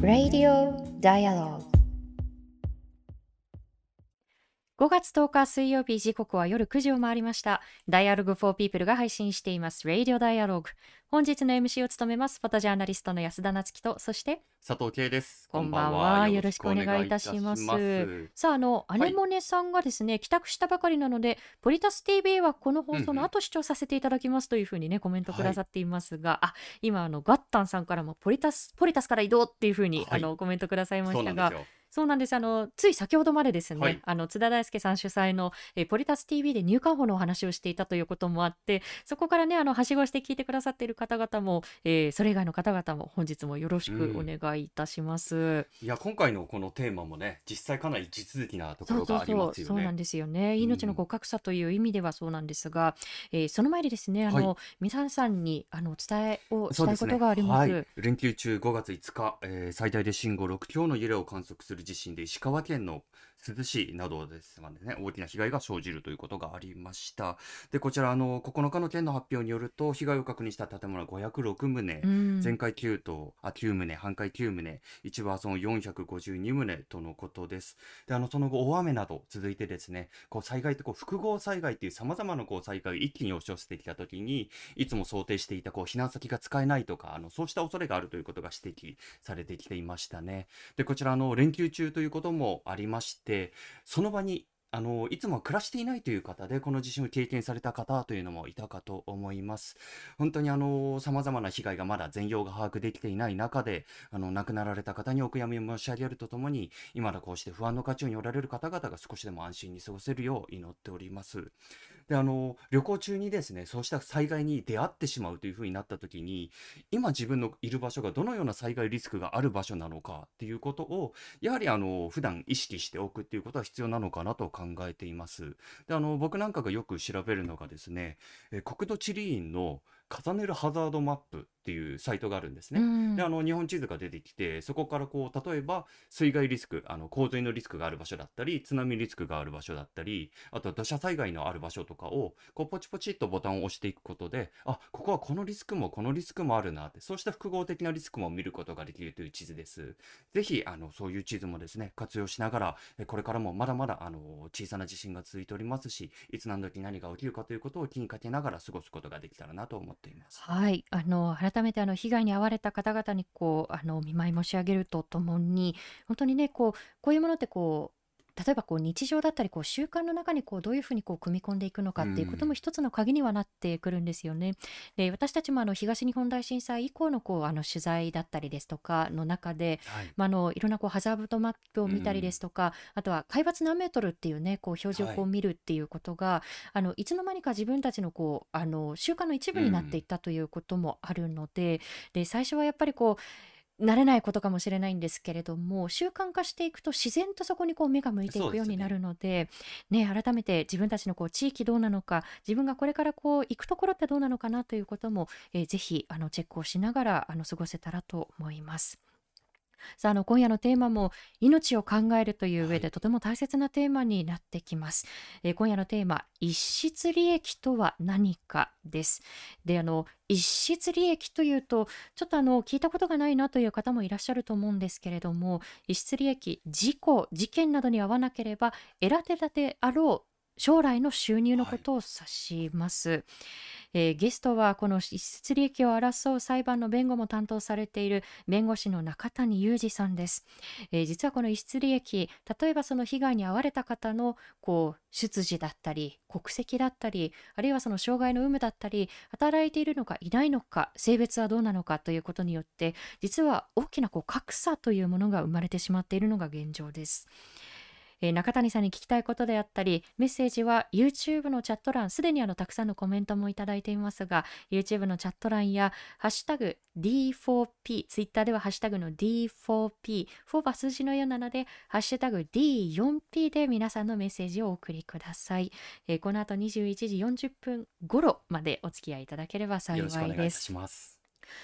Radio Dialogue 5月10日水曜日時刻は夜9時を回りました。Dialogue for People が配信しています Radio Dialogue。本日の MC を務めますフォトジャーナリストの安田夏樹と、そして佐藤圭です。こんばんは。よろしくお願いいたします。ますさあ、あの、アネモネさんがですね、はい、帰宅したばかりなので、ポリタス TV はこの放送の後視聴させていただきますというふうにね、コメントくださっていますが、はい、あ、今、あの、ガッタンさんからもポリタス、ポリタスから移動っていうふうに、はい、あの、コメントくださいましたが、そうなんです。あの、つい先ほどまでですね、はい、あの、津田大介さん主催の、えポリタス TV で入管法のお話をしていたということもあって、そこからね、あの、はしごして聞いてくださっている方々も、えー、それ以外の方々も本日もよろしくお願いいたします。うん、いや、今回のこのテーマもね、実際かなり地続きなところがありますよね。そうなんですよね。命の互角さという意味ではそうなんですが、うん、えー、その前にですね、あの、はい、皆さんに、あの、伝えをしたいことがあります。すねはい、連休中5月5日、えー、最大で震度6強の揺れを観測する地震で石川県の珠洲市などですがね、大きな被害が生じるということがありました。で、こちら、あの、9日の県の発表によると、被害を確認した建物は506棟、うん、全壊9棟、あ、9棟、半壊9棟、一部はその452棟とのことです。で、あの、その後、大雨など続いてですね、こう、災害ってこう、複合災害っていう様々なこう、災害を一気に押し寄せてきたときに、いつも想定していたこう、避難先が使えないとか、あの、そうした恐れがあるということが指摘されてきていましたね。で、こちら、あの、連休中ということもありまして、その場にあのいつも暮らしていないという方でこの地震を経験された方というのもいたかと思います。本当にあの様々な被害がまだ全容が把握できていない中であの亡くなられた方にお悔やみを申し上げるとともに今だこうして不安の渦中におられる方々が少しでも安心に過ごせるよう祈っております。であの旅行中にですねそうした災害に出会ってしまうというふうになった時に今自分のいる場所がどのような災害リスクがある場所なのかということをやはりあの普段意識しておくということは必要なのかなと考えています。であの僕なんかがよく調べるのがですね国土地理院の重ねるハザードマップっていうサイトがあるんですね。うん、であの日本地図が出てきてそこからこう例えば水害リスクあの洪水のリスクがある場所だったり津波リスクがある場所だったりあと土砂災害のある場所とかをこうポチポチっとボタンを押していくことであここはこのリスクもこのリスクもあるなってそうした複合的なリスクも見ることができるという地図です。ぜひあのそういう地図もですね活用しながらこれからもまだまだあの小さな地震が続いておりますしいつ何時何が起きるかということを気にかけながら過ごすことができたらなと思っています。はい、あの改改めてあの被害に遭われた方々にこうあの見舞い申し上げるとともに本当にねこうこういうものってこう例えばこう日常だったりこう習慣の中にこうどういうふうにこう組み込んでいくのかっていうことも一つの鍵にはなってくるんですよね。で私たちもあの東日本大震災以降のこうあの取材だったりですとかの中で、はい、まあ、あのいろんなこうハザードマップを見たりですとか、あとは海抜何メートルっていうねこう表示をこう見るっていうことが、はい、あのいつの間にか自分たちのこうあの習慣の一部になっていったということもあるので、で最初はやっぱりこう慣れないことかもしれないんですけれども習慣化していくと自然とそこにこう目が向いていくようになるのでね改めて自分たちのこう地域どうなのか自分がこれからこう行くところってどうなのかなということも、えー、ぜひあのチェックをしながらあの過ごせたらと思います。さああの今夜のテーマも命を考えるという上でとても大切なテーマになってきます、えー、今夜のテーマ逸失利益とは何かです。であの逸失利益というとちょっとあの聞いたことがないなという方もいらっしゃると思うんですけれども逸失利益事故事件などに合わなければ得られたであろう将来の収入のことを指します、はいえー、ゲストはこの逸失利益を争う裁判の弁護も担当されている弁護士の中谷裕二さんです、えー、実はこの逸失利益例えばその被害に遭われた方のこう出自だったり国籍だったりあるいはその障害の有無だったり働いているのかいないのか性別はどうなのかということによって実は大きなこう格差というものが生まれてしまっているのが現状です。えー、中谷さんに聞きたいことであったりメッセージは YouTube のチャット欄すでにあのたくさんのコメントもいただいていますが YouTube のチャット欄やハッシュタグ D4P ツイッターではハッシュタグの D4P 4は数字のようなのでハッシュタグ D4P で皆さんのメッセージをお送りください、えー、この後21時40分頃までお付き合いいただければ幸いです。お願いします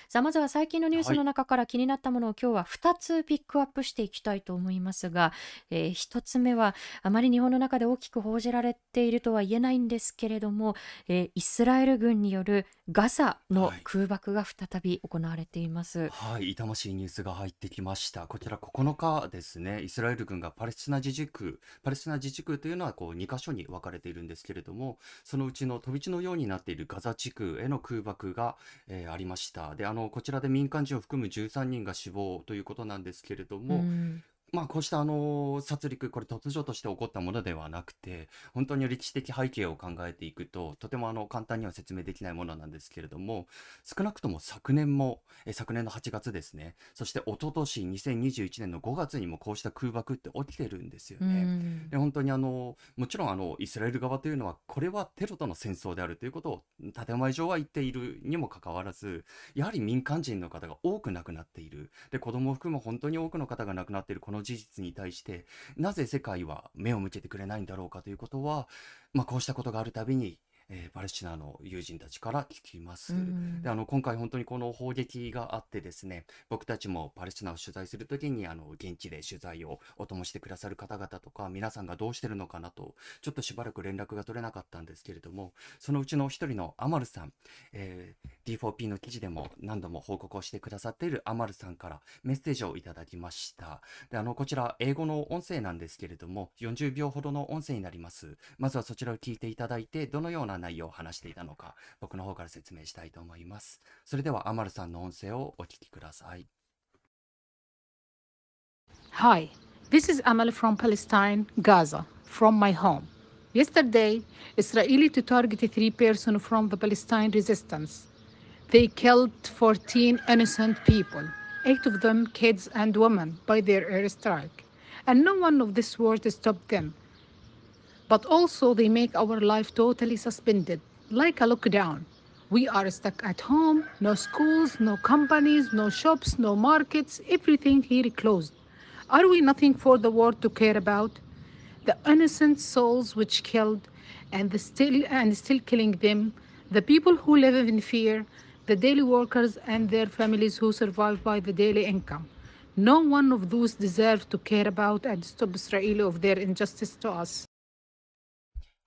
さあまずは最近のニュースのはい。中から気になったものを今日は2つピックアップしていきたいと思いますが、えー1つ目はあまり日本の中で大きく報じられているとは言えないんですけれども、えーイスラエル軍によるガザのはい。空爆が再び行われています。はい、痛ましいニュースが入ってきました。こちら9日ですね、イスラエル軍がパレスチナ自治区、パレスチナ自治区というのはこう2カ所に分かれているんですけれども、そのうちの飛び地のようになっているガザ地区への空爆が、えーありました。で、あの、こちらで民間人を含む13人が死亡ということなんですけれどうも、ん、まあ、こうしたあの殺戮、これ突如として起こったものではなくて、本当に歴史的背景を考えていくと、とてもあの簡単には説明できないものなんですけれども、少なくとも昨年も、え昨年の8月ですね、そして一昨年2021年の5月にもこうした空爆って起きてるんですようね。ん、で本当にあのもちろんあのイスラエル側というのはこれはテロとの戦争であるということを建前上は言っているにもかかわらずやはり民間人の方が多く亡くなっているで子供を含む本当に多くの方が亡くなっているこの事実に対してなぜ世界は目を向けてくれないんだろうかということは、まあ、こうしたことがあるたびに、えーパレスチナの友人たちから聞きまうす。でん、あの今回本当にこの砲撃があってですね僕たちもパレスチナを取材するときにあの現地で取材をお供してくださる方々とか皆さんがどうしてるのかなとちょっとしばらく連絡が取れなかったんですけれどもそのうちの一人のアマルさん、えー D4P の記事でも何度も報告をしてくださっているアマルさんからメッセージをいただきましたであのこちら英語の音声なんですけれども40秒ほどの音声になりますまずはそちらを聞いていただいてどのような内容を話していたのか僕の方から説明したいと思いますそれではアマルさんの音声をお聞きください Hi, this is Amal from Palestine, Gaza, from my home. Yesterday, Israeli to target three persons from the Palestine resistance. They killed 14 innocent people, eight of them kids and women, by their airstrike. And no one of this world stopped them. But also, they make our life totally suspended, like a lockdown. We are stuck at home, no schools, no companies, no shops, no markets, everything here closed. Are we nothing for the world to care about? The innocent souls which killed and the still and still killing them, the people who live in fear, the daily workers and their families who survive by the daily income. No one of those deserve to care about and stop Israel of their injustice to us.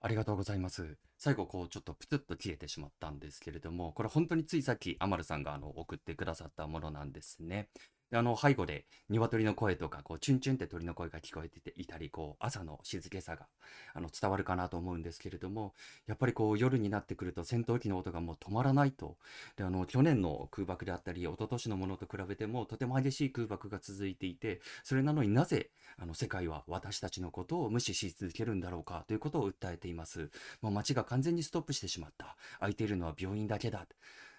ありがとうございます。最後、こう、ちょっとプツッと切れてしまったんですけれども、これ本当についさっき、アマルさんがあの送ってくださったものなんですね。で、あの、背後で、鶏の声とか、こう、チュンチュンって鳥の声が聞こえていたり、こう、朝の静けさが、あの、伝わるかなと思うんですけれども、やっぱりこう、夜になってくると、戦闘機の音がもう止まらないと。で、あの、去年の空爆であったり、一昨年のものと比べても、とても激しい空爆が続いていて、それなのになぜ、あの、世界は私たちのことを無視し続けるんだろうかということを訴えています。もう街が完全にストップしてしまった。空いているのは病院だけだ。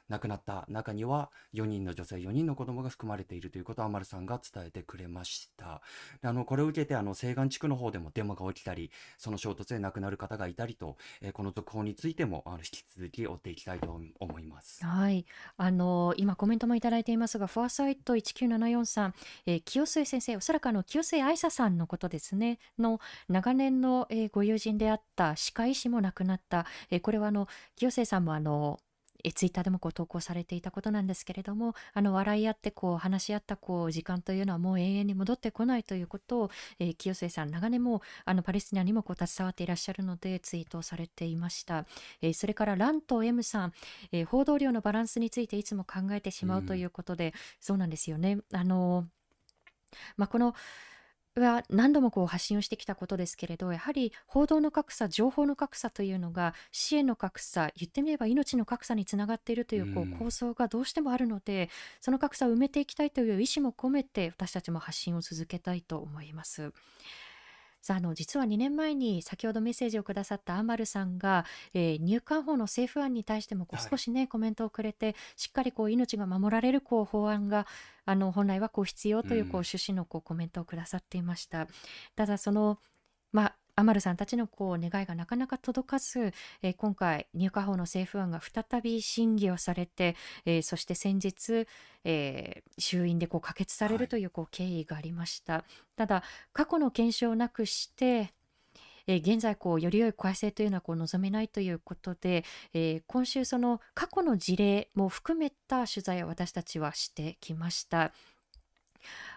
亡くなった中には4人の女性、4人の子供が含まれているということをアマルさんが伝えてくれました。であのこれを受けてあの西岸地区の方でもデモが起きたり、その衝突で亡くなる方がいたりと、えーこの続報についてもあの引き続き追っていきたいと思います。はい、あの今コメントもいただいていますが、フォアサイト1974さん、えー清末先生、おそらくあの清末愛沙さんのことですね、の長年の、えーご友人であった歯科医師も亡くなった、えーこれはあの清末さんもあのえツイッターでもこう投稿されていたことなんですけれどもあの笑い合ってこう話し合ったこう時間というのはもう永遠に戻ってこないということを、えー清末さん長年もあのパレスチナにもこう携わっていらっしゃるのでツイートをされていました、えーそれからランと M さん、えー報道量のバランスについていつも考えてしまうということで、そうなんですよね。あのまあこのは何度もこう発信をしてきたことですけれどやはり報道の格差情報の格差というのが支援の格差言ってみれば命の格差につながっているというこう構想がどうしてもあるのでその格差を埋めていきたいという意思も込めて私たちも発信を続けたいと思います。さああの実は2年前に先ほどメッセージをくださったアマルさんが、えー入管法の政府案に対してもこうはい少しね、コメントをくれてしっかりこう命が守られるこう法案があの本来はこう必要というこううん趣旨のこうコメントをくださっていました。ただそのまあアマルさんたちのこう願いがなかなか届かず、えー今回入管法の政府案が再び審議をされて、えーそして先日、えー衆院でこう可決されはいるというこう経緯がありました。ただ過去の検証をなくしてえー現在こうより良い改正というのはこう望めないということで、えー今週その過去の事例も含めた取材を私たちはしてきました。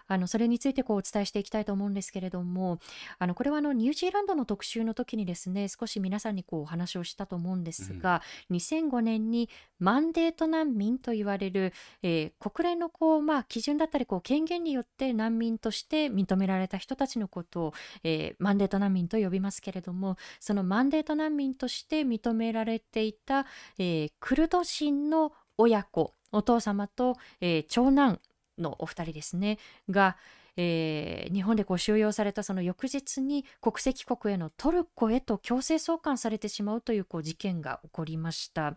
あのそれについてこうお伝えしていきたいと思うんですけれどもあのこれはあのニュージーランドの特集の時にですね少し皆さんにこうお話をしたと思うんですが、2005年にマンデート難民と言われる、えー国連のこう、まあ、基準だったりこう権限によって難民として認められた人たちのことを、えーマンデート難民と呼びますけれどもそのマンデート難民として認められていた、えークルド人の親子お父様と、えー長男のお二人ですねが、えー日本でこう収容されたその翌日に国籍国へのトルコへと強制送還されてしまうというこう事件が起こりました。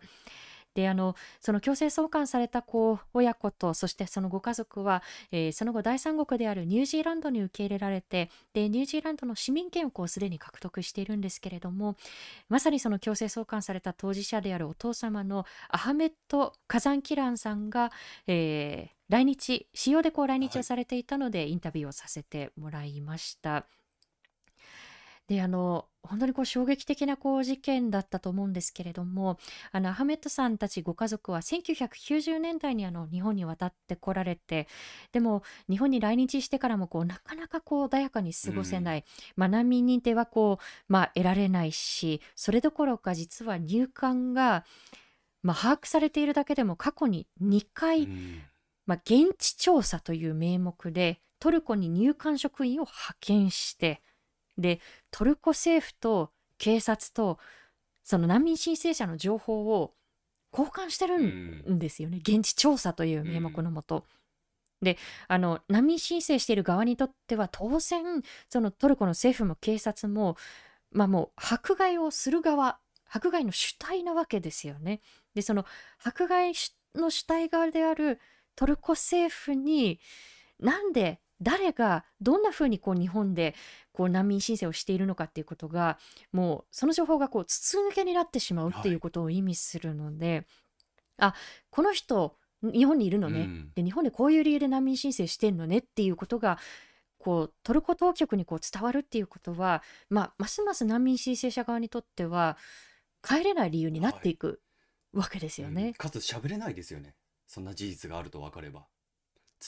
であのその強制送還されたこう親子とそしてそのご家族は、えーその後第三国であるニュージーランドに受け入れられてでニュージーランドの市民権をこうすでに獲得しているんですけれどもまさにその強制送還された当事者であるお父様のアハメット・カザンキランさんが、えー来日使用でこう来日をされていたので、インタビューをさせてもらいました。であの本当にこう衝撃的なこう事件だったと思うんですけれどもあのアハメットさんたちご家族は1990年代にあの日本に渡ってこられてでも日本に来日してからもこうなかなかこう穏やかに過ごせない、まあ、難民認定はこう、まあ、得られないしそれどころか実は入管が、まあ、把握されているだけでも過去に2回、うんまあ、現地調査という名目でトルコに入管職員を派遣してでトルコ政府と警察とその難民申請者の情報を交換してるんですよね、現地調査という名目のもと。であの難民申請している側にとっては当然そのトルコの政府も警察もまあもう迫害をする側迫害の主体なわけですよね。でその迫害の主体側であるトルコ政府になんで誰がどんなふうにこう日本でこう難民申請をしているのかっていうことがもうその情報がこう筒抜けになってしまうっていうことを意味するので、あこの人日本にいるのね、うん。で日本でこういう理由で難民申請してんのねっていうことがこうトルコ当局にこう伝わるっていうことは、まあ、ますます難民申請者側にとっては帰れない理由になっていくわけですよね。うん。かつ喋れないですよねそんな事実があると分かれば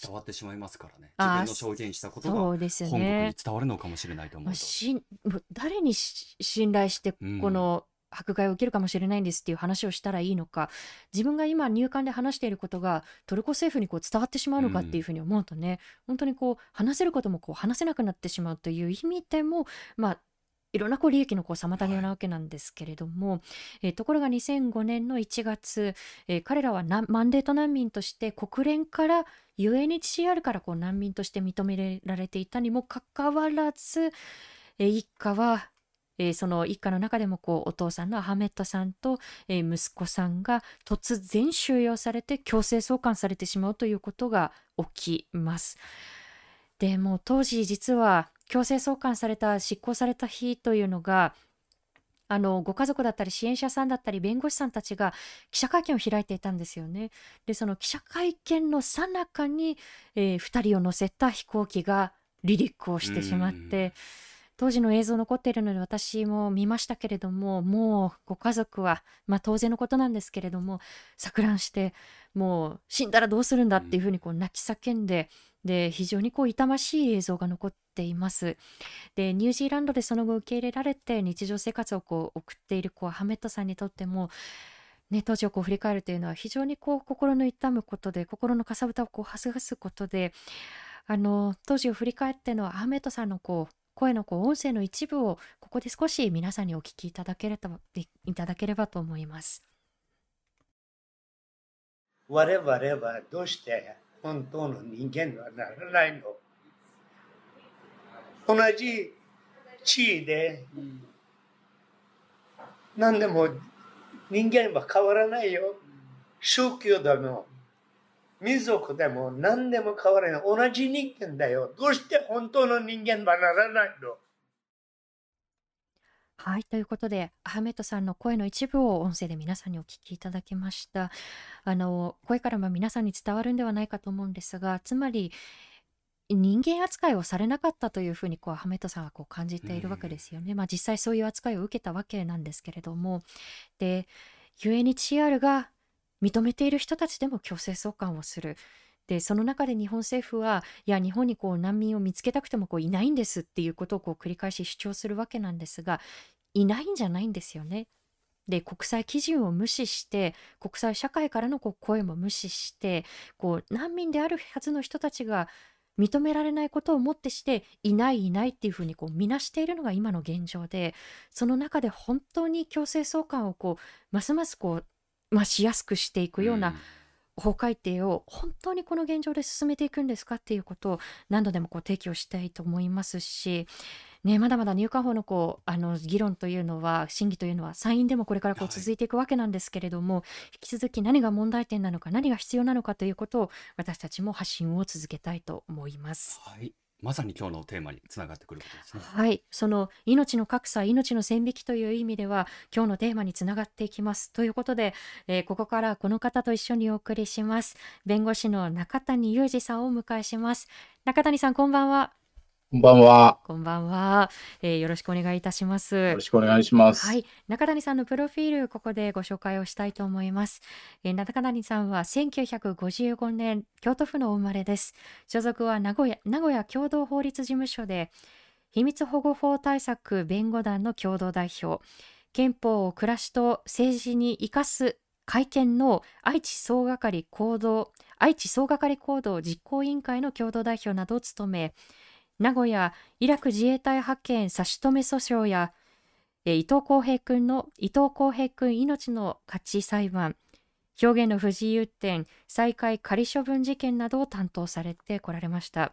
伝わってしまいますからね。自分の証言したことが本国にね。伝わるのかもしれないと思まあ、うと、しんもう誰にし信頼してうん。この迫害を受けるかもしれないんですっていう話をしたらいいのか自分が今入管で話していることがトルコ政府にこう伝わってしまうのかっていうふうに思うとね、本当にこう話せることもこう話せなくなってしまうという意味でもまあいろんなこう利益のこう妨げなわけなんですけれども、えところが2005年の1月、えー彼らはマンデート難民として国連から UNHCR からこう難民として認められていたにもかかわらず、えー一家は、えーその一家の中でもこうお父さんのアハメットさんと、え息子さんが突然収容されて強制送還されてしまうということが起きます。でも当時実は強制送還された執行された日というのがあのご家族だったり支援者さんだったり弁護士さんたちが記者会見を開いていたんですよね。でその記者会見の最中に、え2人を乗せた飛行機が離陸をしてしまって当時の映像残っているので私も見ましたけれどももうご家族は、まあ、当然のことなんですけれども錯乱してもう死んだらどうするんだっていうふうにこう泣き叫んでで非常にこう痛ましい映像が残っています。でニュージーランドでその後受け入れられて日常生活をこう送っているこうハメットさんにとっても、ね、当時をこう振り返るというのは非常にこう心の痛むことで心のかさぶたをこうはすがすことであの当時を振り返ってのアハメットさんのこう声のこう音声の一部をここで少し皆さんにお聞きいただければいいただければと思います。我々はどうして本当の人間にはならないの？同じ地位で何でも人間は変わらないよ。宗教でも民族でも何でも変わらない。同じ人間だよ。どうして本当の人間はならないの？はい、ということで、アハメットさんの声の一部を音声で皆さんにお聞きいただきました。あの、声からも皆さんに伝わるんではないかと思うんですが、つまり、人間扱いをされなかったというふうにこうハメットさんはこう感じているわけですよね。まあ、実際そういう扱いを受けたわけなんですけれどもで UNHCR が認めている人たちでも強制送還をする。でその中で日本政府はいや日本にこう難民を見つけたくてもこういないんですっていうことをこう繰り返し主張するわけなんですがいないんじゃないんですよね。で国際基準を無視して国際社会からのこう声も無視してこう難民であるはずの人たちが認められないことをもってしていないいないっていうふうにこう見なしているのが今の現状でその中で本当に強制送還をこうますますこう、まあ、しやすくしていくような法改定を本当にこの現状で進めていくんですかっていうことを何度でもこう提起をしたいと思いますしね、まだまだ入管法のこうあの議論というのは審議というのは参院でもこれからこう続いていくわけなんですけれども、はい、引き続き何が問題点なのか何が必要なのかということを私たちも発信を続けたいと思います。はいまさに今日のテーマにつながってくることですね。はい、その命の格差、命の線引きという意味では、今日のテーマにつながっていきます。ということで、えー、ここからこの方と一緒にお送りします。弁護士の中谷裕二さんをお迎えします。中谷さん、こんばんは。こんばんは。こんばんは、えー、よろしくお願いいたします。よろしくお願いします。はい、中谷さんのプロフィールここでご紹介をしたいと思います。えー、中谷さんは1955年京都府のお生まれです。所属は名古屋名古屋共同法律事務所で秘密保護法対策弁護団の共同代表、憲法を暮らしと政治に生かす会見の愛知総係行動愛知総係行動実行委員会の共同代表などを務め。名古屋イラク自衛隊派遣差し止め訴訟や、伊藤浩平君の伊藤浩平君命の勝ち裁判。表現の不自由点再開仮処分事件などを担当されてこられました。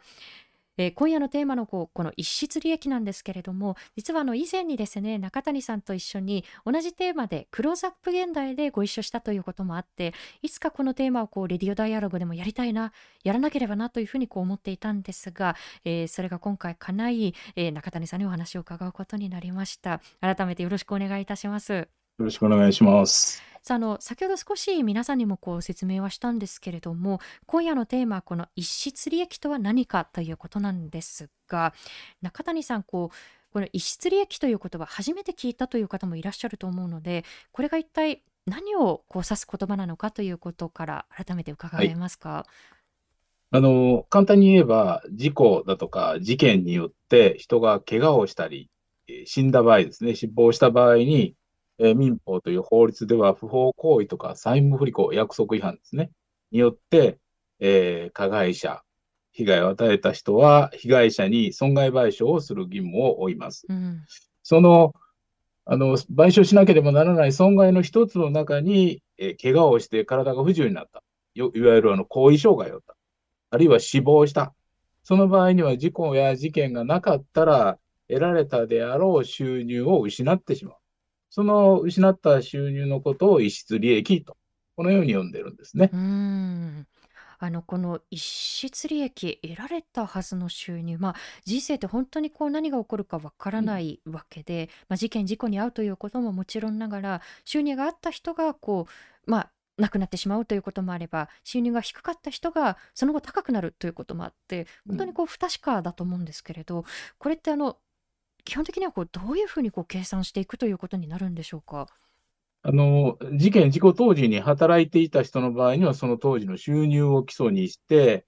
えー、今夜のテーマのこの一室利益なんですけれども実は以前にですね中谷さんと一緒に同じテーマでクローズアップ現代でご一緒したということもあっていつかこのテーマをレディオダイアログでもやりたいなやらなければなというふうに思っていたんですが、えー、それが今回叶い、えー、中谷さんにお話を伺うことになりました。改めてよろしくお願いいたします。よろしくお願いします。さあの先ほど少し皆さんにもこう説明はしたんですけれども今夜のテーマはこの逸失利益とは何かということなんですが中谷さんこうこの逸失利益という言葉初めて聞いたという方もいらっしゃると思うのでこれが一体何をこう指す言葉なのかということから改めて伺えますか、はい。あの、簡単に言えば、事故だとか事件によって人が怪我をしたり、死んだ場合ですね、死亡した場合に、えー、民法という法律では不法行為とか債務不履行、約束違反ですね、によって、えー、加害者、被害を与えた人は被害者に損害賠償をする義務を負います。うん、そのあの賠償しなければならない損害の一つの中に、えー、怪我をして体が不自由になった、いわゆるあの後遺障害を負った、あるいは死亡した、その場合には事故や事件がなかったら得られたであろう収入を失ってしまう。その失った収入のことを逸失利益と、このように呼んでるんですね。うんあのこの逸失利益得られたはずの収入、まあ、人生って本当にこう何が起こるかわからないわけで、まあ、事件事故に遭うということももちろんながら収入があった人がこう、まあ、亡くなってしまうということもあれば収入が低かった人がその後高くなるということもあって本当にこう不確かだと思うんですけれどこれってあの基本的にはこうどういうふうにこう計算していくということになるんでしょうか？あの事件、事故当時に働いていた人の場合には、その当時の収入を基礎にして、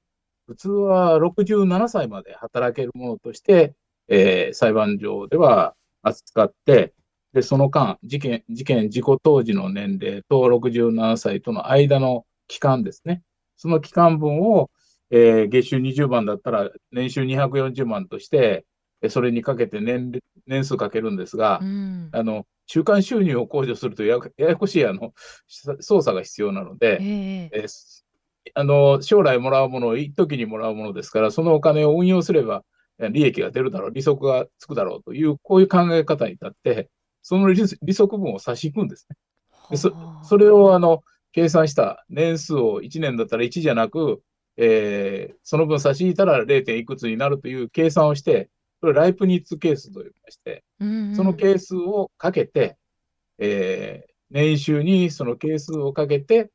普通は67歳まで働けるものとして、えー、裁判所では扱って、でその間、事件、事件、事故当時の年齢と67歳との間の期間ですね、その期間分を、えー、月収20万だったら年収240万として、それにかけて年年数かけるんですが、うん、あの中間収入を控除するとやややこしいあの操作が必要なので、えー、えあの将来もらうものを一時にもらうものですから、そのお金を運用すれば利益が出るだろう、利息がつくだろうという、こういう考え方に立って、その利息分を差し引くんですね。でそそれをあの計算した年数を1年だったら1じゃなく、えー、その分差し引いたら 0. いくつになるという計算をして、これライプニッツ係数と呼びまして、うんうん、その係数をかけて、えー、年収にその係数をかけて、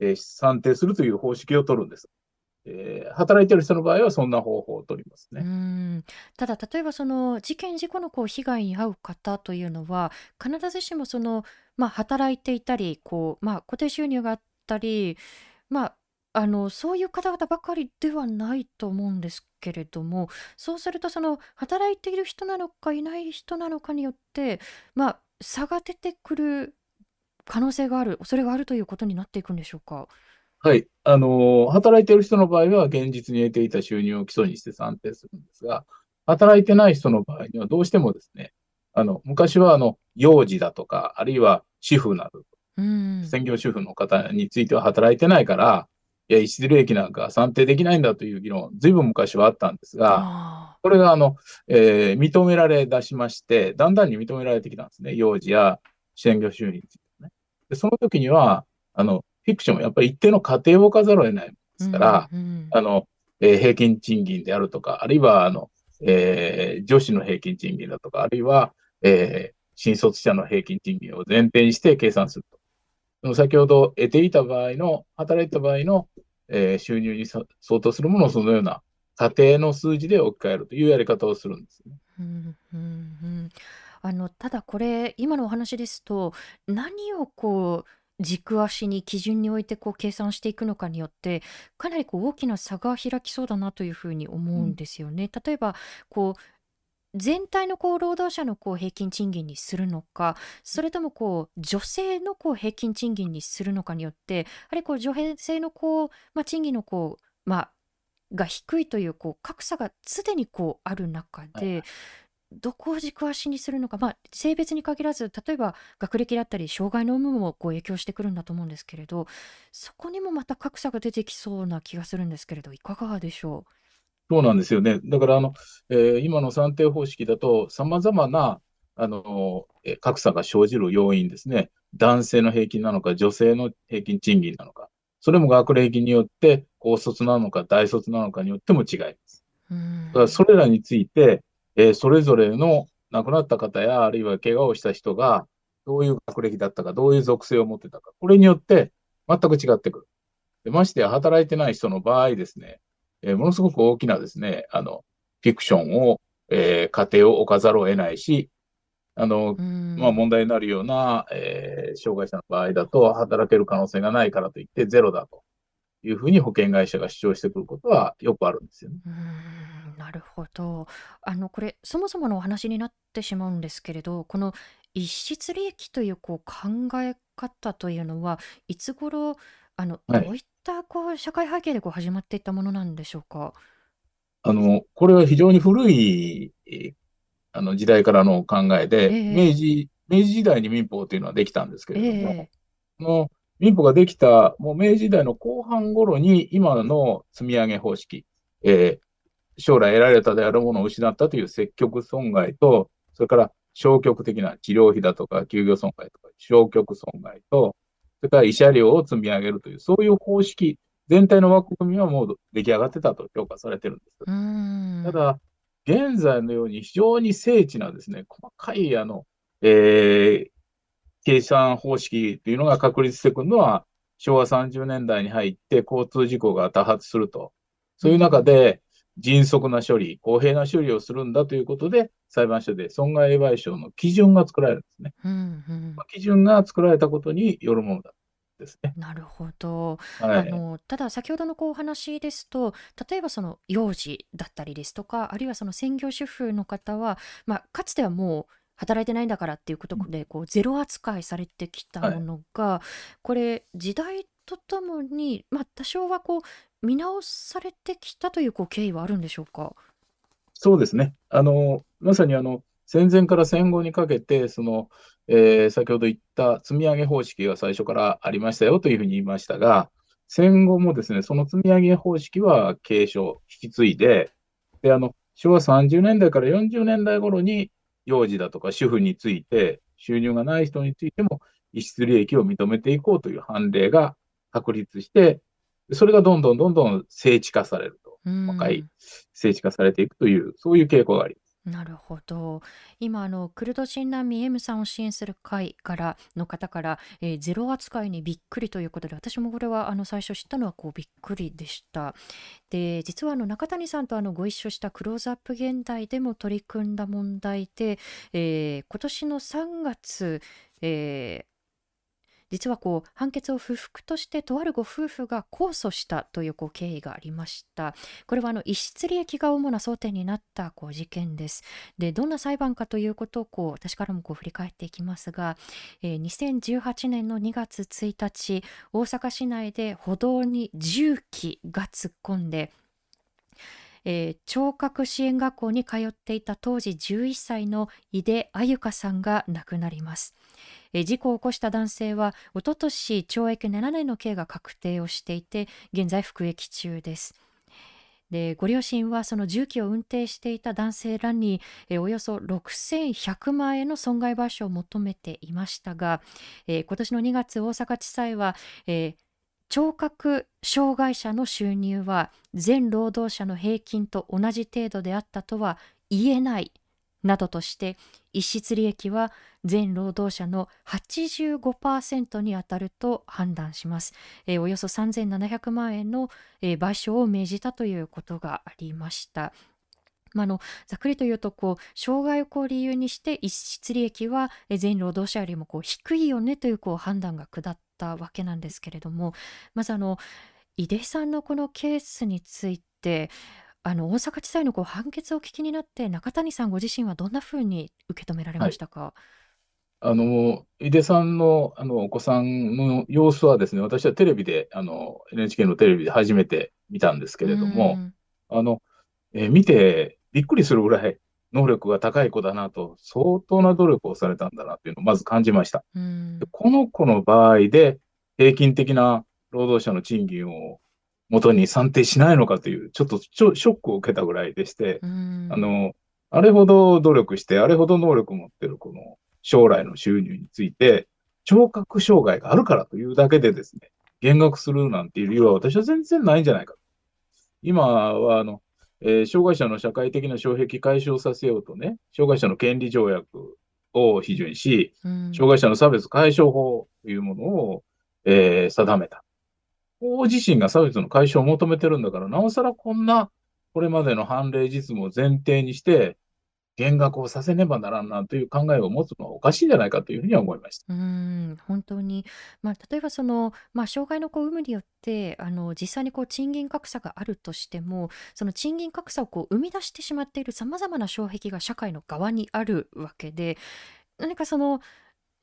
えー、算定するという方式を取るんです。えー働いてる人の場合はそんな方法を取りますうね。んただ例えばその事件事故のこう被害に遭う方というのは必ずしもその、まあ、働いていたりこう、まあ、固定収入があったり、まあ、あのそういう方々ばかりではないと思うんですけれどもそうするとその働いている人なのかいない人なのかによって、まあ、差が出てくる可能性がある恐れがあるということになっていくんでしょうか？はい。あのー働いてる人の場合は現実に得ていた収入を基礎にして算定するんですが、働いてない人の場合にはどうしてもですね、あの、昔はあの、幼児だとか、あるいは主婦など、うん専業主婦の方については働いてないから、いや、逸利益なんか算定できないんだという議論、ずいぶん昔はあったんですが、あこれがあの、えー認められ出しまして、だんだんに認められてきたんですね。幼児や専業主婦についてね。で、その時には、あの、フィクションはやっぱり一定の過程を置かざるを得ないですから、うんうんあの、えー平均賃金であるとか、あるいは、あの、えー女子の平均賃金だとか、あるいは、えー新卒者の平均賃金を前提にして計算すると。先ほど得ていた場合の、働いた場合の、えー収入に相当するものをそのような家庭の数字で置き換えるというやり方をするんですね。うんうんうんあのただこれ今のお話ですと何をこう軸足に基準に置いてこう計算していくのかによってかなりこう大きな差が開きそうだなというふうに思うんですよね。例えばこう全体のこう労働者のこう平均賃金にするのかそれともこう女性のこう平均賃金にするのかによってやはりこう女性のこう、まあ、賃金のこう、まあ、が低いというこう格差がすでにこうある中で、どこを軸足にするのか、まあ、性別に限らず例えば学歴だったり障害の有無もこう影響してくるんだと思うんですけれどそこにもまた格差が出てきそうな気がするんですけれどいかがでしょそうなんですよね。だから、あの、えー今の算定方式だと、様々な、あの、えー格差が生じる要因ですね。男性の平均なのか、女性の平均賃金なのか。それも学歴によって、高卒なのか、大卒なのかによっても違います。だから、それらについて、えーそれぞれの亡くなった方や、あるいは怪我をした人が、どういう学歴だったか、どういう属性を持ってたか、これによって全く違ってくる。でましてや、働いてない人の場合ですね、えーものすごく大きなですね、あの、フィクションを、えー家庭を置かざるを得ないし、あの、うんまあ問題になるような、えー障害者の場合だと、働ける可能性がないからといってゼロだというふうに保険会社が主張してくることはよくあるんですよね。うーんなるほど。あのこれそもそものお話になってしまうんですけれどこの逸失利益というこう考え方というのはいつ頃あのはいどういったこう社会背景でこう始まっていったものなんでしょうか？あの、これは非常に古い、えーあの時代からの考えで、ええ明治、明治時代に民法というのはできたんですけえれども、えこの民法ができた、もう明治時代の後半頃に、今の積み上げ方式、えー将来得られたであるものを失ったという積極損害と、それから消極的な治療費だとか、休業損害とか、消極損害と、それから慰謝料を積み上げるという、そういう方式、全体の枠組みはもう出来上がってたと評価されてるんです。ただ、現在のように非常に精緻なですね、細かい、あの、えー計算方式というのが確立してくるのは、昭和30年代に入って交通事故が多発すると。そういう中で、迅速な処理、公平な処理をするんだということで、裁判所で損害賠償の基準が作られるんですね。うんうん基準が作られたことによるものだですね。なるほど。はい。あのただ先ほどのこうお話ですと例えばその幼児だったりですとかあるいはその専業主婦の方は、まあ、かつてはもう働いてないんだからっていうことでこうゼロ扱いされてきたものが、これ時代とともに、まあ、多少はこう見直されてきたというこう経緯はあるんでしょうか？そうですね。あの、まさにあの、戦前から戦後にかけて、その、えー先ほど言った積み上げ方式が最初からありましたよというふうに言いましたが、戦後もですね、その積み上げ方式は継承、引き継いで、で、あの、昭和30年代から40年代頃に、幼児だとか主婦について、収入がない人についても、逸失利益を認めていこうという判例が確立して、それがどんどんどんどん聖地化されると。うん若い聖地化されていくという、そういう傾向があります。なるほど。今、あの、クルド人難民 M さんを支援する会からの方から、えーゼロ扱いにびっくりということで、私もこれはあの最初知ったのはこうびっくりでした。で、実はあの中谷さんとあのご一緒したクローズアップ現代でも取り組んだ問題で、えー今年の3月、えー実はこう判決を不服としてとあるご夫婦が控訴したというこう経緯がありましたこれはあの逸失利益が主な争点になったこう事件ですでどんな裁判かということをこう私からもこう振り返っていきますが、えー、2018年の2月1日大阪市内で歩道に重機が突っ込んでえー、聴覚支援学校に通っていた当時11歳の井出あゆかさんが亡くなります。事故を起こした男性はおととし懲役7年の刑が確定をしていて現在服役中です。でご両親はその重機を運転していた男性らにえおよそ6100万円の損害賠償を求めていましたが、え今年の2月大阪地裁は、え聴覚障害者の収入は全労働者の平均と同じ程度であったとは言えない。などとして逸失利益は全労働者の85%に当たると判断します、えー、およそ3700万円の、えー、賠償を命じたということがありました。まあ、のざっくりと言うとこう障害をこう理由にして逸失利益は全労働者よりもこう低いよねというこう判断が下ったわけなんですけれどもまずあの井出さんのこのケースについてあの大阪地裁のこう判決をお聞きになって中谷さんご自身はどんなふうに受け止められましたか、あの、井出さんの、あの、お子さんの様子はですね、私はテレビで、あの、NHK のテレビで初めて見たんですけれども、あの、えー見てびっくりするぐらい能力が高い子だなと、相当な努力をされたんだなっていうのをまず感じました。この子の場合で、平均的な労働者の賃金を元に算定しないのかという、ちょっとショックを受けたぐらいでして、あの、あれほど努力して、あれほど能力を持ってるこの将来の収入について、聴覚障害があるからというだけでですね、減額するなんていう理由は私は全然ないんじゃないか。今は、あの、えー、障害者の社会的な障壁解消させようとね、障害者の権利条約を批准し、障害者の差別解消法というものを、えー、定めた。法自身が差別の解消を求めてるんだから、なおさらこんな、これまでの判例実務を前提にして、減額をさせねばならんなという考えを持つのはおかしいんじゃないかというふうには思いました。うん本当に、まあ、例えばその、まあ、障害のこう有無によってあの実際にこう賃金格差があるとしてもその賃金格差をこう生み出してしまっているさまざまな障壁が社会の側にあるわけで何かその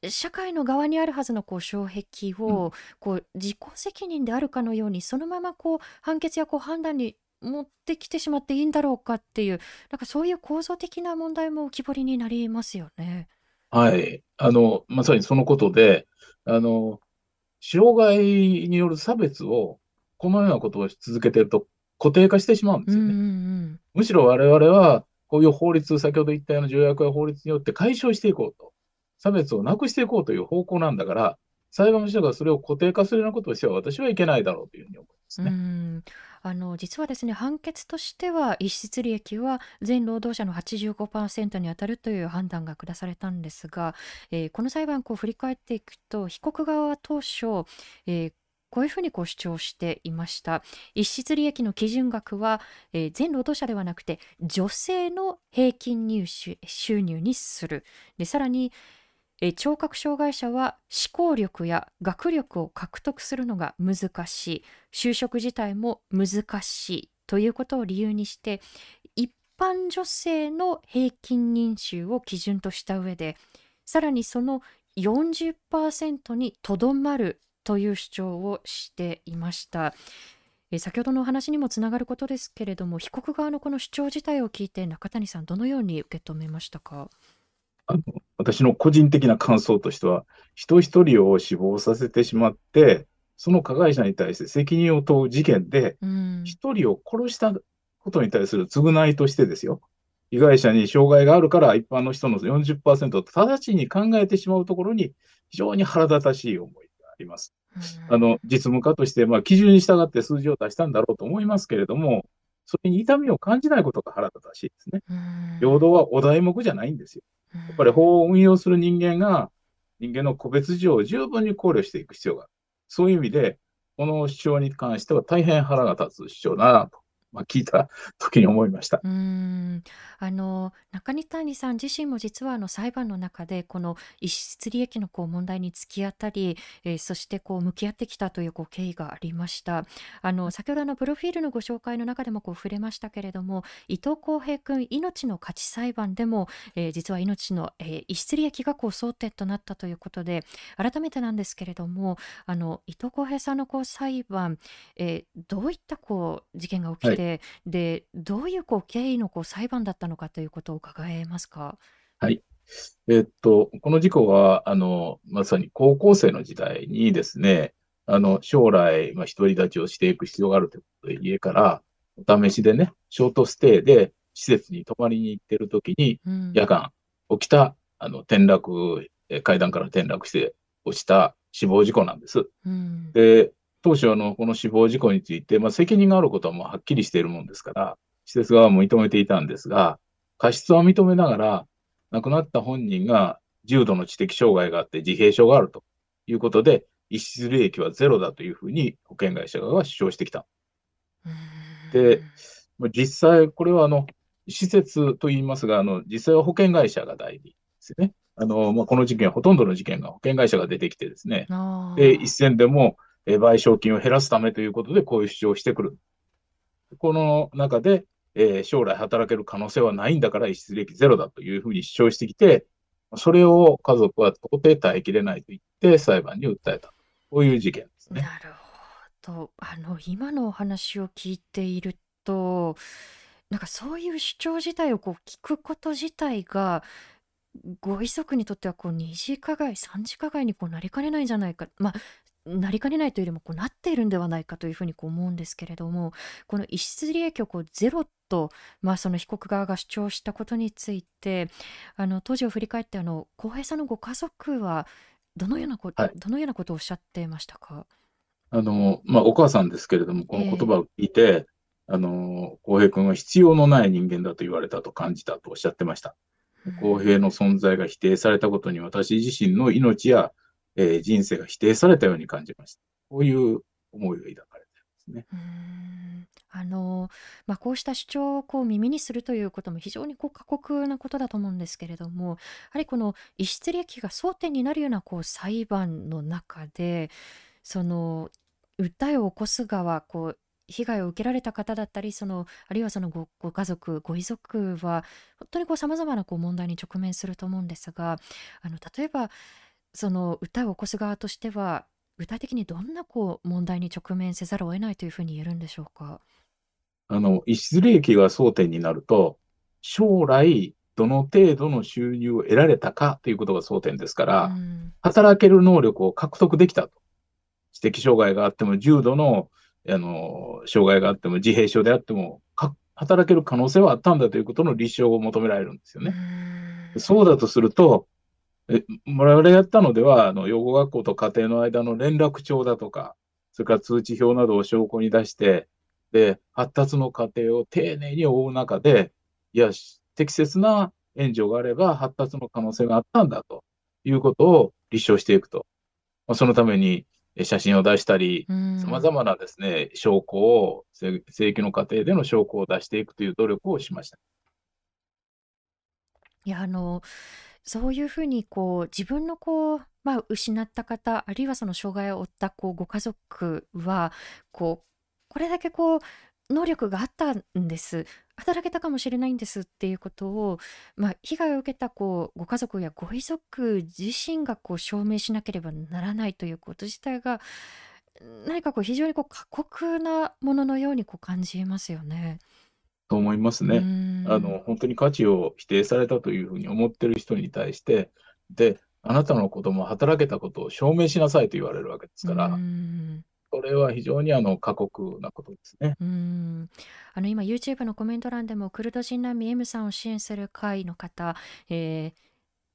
社会の側にあるはずのこう障壁をこう自己責任であるかのようにそのままこう判決やこう判断に持ってきてしまっていいんだろうかっていうなんかそういう構造的な問題も浮き彫りになりますよね。はい。あの、まさにそのことで、あの、障害による差別を、このようなことをし続けてると固定化してしまうんですよね。うんうんうん、むしろ我々は、こういう法律、先ほど言ったような条約や法律によって解消していこうと。差別をなくしていこうという方向なんだから、裁判所がそれを固定化するようなことをしては私はいけないだろうというふうに思いますね。うんあの実はですね判決としては逸失利益は全労働者の85%に当たるという判断が下されたんですが、えー、この裁判を振り返っていくと被告側は当初、えーこういうふうにこう主張していました。逸失利益の基準額は、えー、全労働者ではなくて女性の平均入収入にする。でさらに、え聴覚障害者は思考力や学力を獲得するのが難しい就職自体も難しいということを理由にして一般女性の平均年収を基準とした上でさらにその40%にとどまるという主張をしていました。先ほどのお話にもつながることですけれども被告側のこの主張自体を聞いて中谷さんどのように受け止めましたか？あの私の個人的な感想としては、人一人を死亡させてしまって、その加害者に対して責任を問う事件で、一人を殺したことに対する償いとしてですよ、被害者に障害があるから一般の人の40%と直ちに考えてしまうところに非常に腹立たしい思いがあります。あの実務家として、まあ、基準に従って数字を出したんだろうと思いますけれども、それに痛みを感じないことが腹立たしいですね。平等はお題目じゃないんですよ。やっぱり法を運用する人間が人間の個別事情を十分に考慮していく必要がある。そういう意味で、この主張に関しては大変腹が立つ主張だなとまあ、聞いた時に思いました。うーん。あの、中谷さん自身も実はあの裁判の中で、この逸失利益のこう問題に突き当たり、えーそしてこう向き合ってきたというこう経緯がありました。あの、先ほどのプロフィールのご紹介の中でもこう触れましたけれども、伊藤浩平君命の価値裁判でも、えー実は命の、えー逸失利益がこう争点となったということで、改めてなんですけれども、あの伊藤浩平さんのこう裁判、えーどういったこう事件が起きて、で、で、どういうこう経緯のこう裁判だったのかということを伺えますか？はい。えっと、この事故は、あの、まさに高校生の時代にですね、あの、将来、まあ、独り立ちをしていく必要があるということで、家からお試しでね、ショートステイで施設に泊まりに行ってるときに、うん、夜間起きた、あの、転落、え階段から転落して落ちた死亡事故なんです。うん、で、当初あの、この死亡事故について、まあ、責任があることはもうはっきりしているもんですから、施設側も認めていたんですが、過失は認めながら、亡くなった本人が重度の知的障害があって自閉症があるということで、逸失利益はゼロだというふうに保険会社側は主張してきた。で、実際、これはあの、施設と言いますが、あの、実際は保険会社が代理ですね。あの、まあ、この事件、ほとんどの事件が保険会社が出てきてですね、で、一線でも、え賠償金を減らすためということで、こういう主張をしてくる。この中で、え、将来働ける可能性はないんだから、逸失利益ゼロだというふうに主張してきて、それを家族は到底耐えきれないと言って裁判に訴えた。こういう事件ですね。なるほど。あの、今のお話を聞いていると、なんかそういう主張自体をこう聞くこと自体が、ご遺族にとってはこう二次加害、三次加害にこうなりかねないんじゃないか。まあ、なりかねないというよりもこうなっているんではないかというふうにこう思うんですけれどもこの逸失利益をこうゼロと、まあ、その被告側が主張したことについてあの当時を振り返ってあの浩平さんのご家族はどのようなこ、はい、どのようなことをおっしゃってましたか？あの、まあ、お母さんですけれどもこの言葉を聞いて、えー、あの浩平君は必要のない人間だと言われたと感じたとおっしゃってました。浩平の存在が否定されたことに私自身の命やえー、人生が否定されたように感じました。こういう思いを抱かれてるんですね。うんあのまあ、こうした主張をこう耳にするということも非常にこう過酷なことだと思うんですけれどもやはりこの逸失利益が争点になるようなこう裁判の中でその訴えを起こす側こう被害を受けられた方だったりそのあるいはそのごご家族ご遺族は本当にさまざまなこう問題に直面すると思うんですがあの例えばその歌を起こす側としては具体的にどんなこう問題に直面せざるを得ないというふうに言えるんでしょうか？あの、逸失利益が争点になると、将来どの程度の収入を得られたかということが争点ですから、うん、働ける能力を獲得できたと。知的障害があっても、重度のあの障害があっても、自閉症であっても、働ける可能性はあったんだということの立証を求められるんですよね。うん、そうだとすると、え我々やったのでは、あの養護学校と家庭の間の連絡帳だとか、それから通知表などを証拠に出して、で、発達の過程を丁寧に追う中で、いや、適切な援助があれば発達の可能性があったんだということを立証していくと。まあ、そのために写真を出したり、さまざまなですね、証拠を、正規の過程での証拠を出していくという努力をしました。いや、あの、そういうふうにこう自分のこう、まあ、失った方あるいはその障害を負ったこうご家族はこうこれだけこう能力があったんです働けたかもしれないんですっていうことを、まあ、被害を受けたこうご家族やご遺族自身がこう証明しなければならないということ自体が何かこう非常にこう過酷なもののようにこう感じますよね。と思いますね。あの、本当に価値を否定されたというふうに思ってる人に対して、で、あなたの子供働けたことを証明しなさいと言われるわけですから、これは非常にあの過酷なことですね。うんあの今 YouTube のコメント欄でもクルド人難民 M さんを支援する会の方、えー、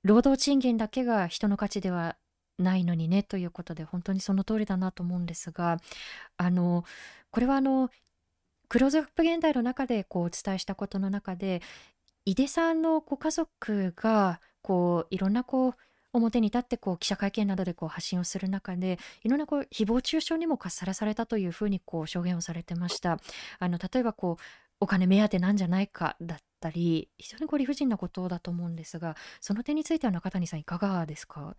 労働賃金だけが人の価値ではないのにねということで本当にその通りだなと思うんですがあのこれはあのクローズアップ現代の中でこうお伝えしたことの中で井出さんのご家族がこういろんなこう表に立ってこう記者会見などでこう発信をする中でいろんなこう誹謗中傷にもかさらされたというふうにこう証言をされてました。あの例えばこうお金目当てなんじゃないかだったり非常にこう理不尽なことだと思うんですがその点については中谷さんいかがですか？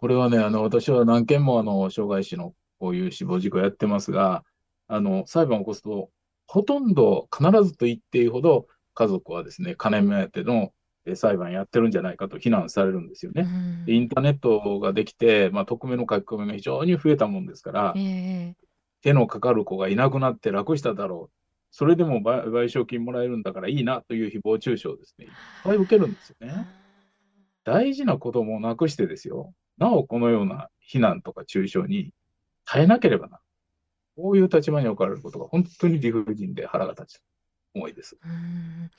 これはね、あの、私は何件もあの、障害死のこういう死亡事故やってますが、あの、裁判を起こすと、ほとんど必ずと言っていいほど、家族はですね、金目当てのえ裁判やってるんじゃないかと非難されるんですよね。うんでインターネットができて、まあ、匿名の書き込みが非常に増えたもんですから、ええ手のかかる子がいなくなって楽しただろう。それでも賠賠償金もらえるんだからいいなという誹謗中傷をですね、いっぱい受けるんですよね。大事な子供を亡くしてですよ。なおこのような非難とか中傷に耐えなければな。こういう立場に置かれることが本当に理不尽で腹が立つ思いです。うん。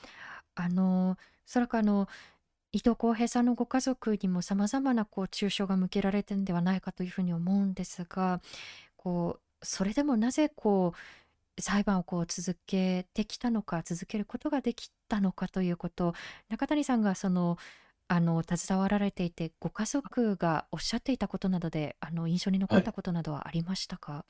あのおそらくあの伊藤浩平さんのご家族にもさまざまなこう中傷が向けられてるんではないかというふうに思うんですがこうそれでもなぜこう裁判をこう続けてきたのか続けることができたのかということ中谷さんがそのあの携わられていてご家族がおっしゃっていたことなどであの印象に残ったことなどはありましたか、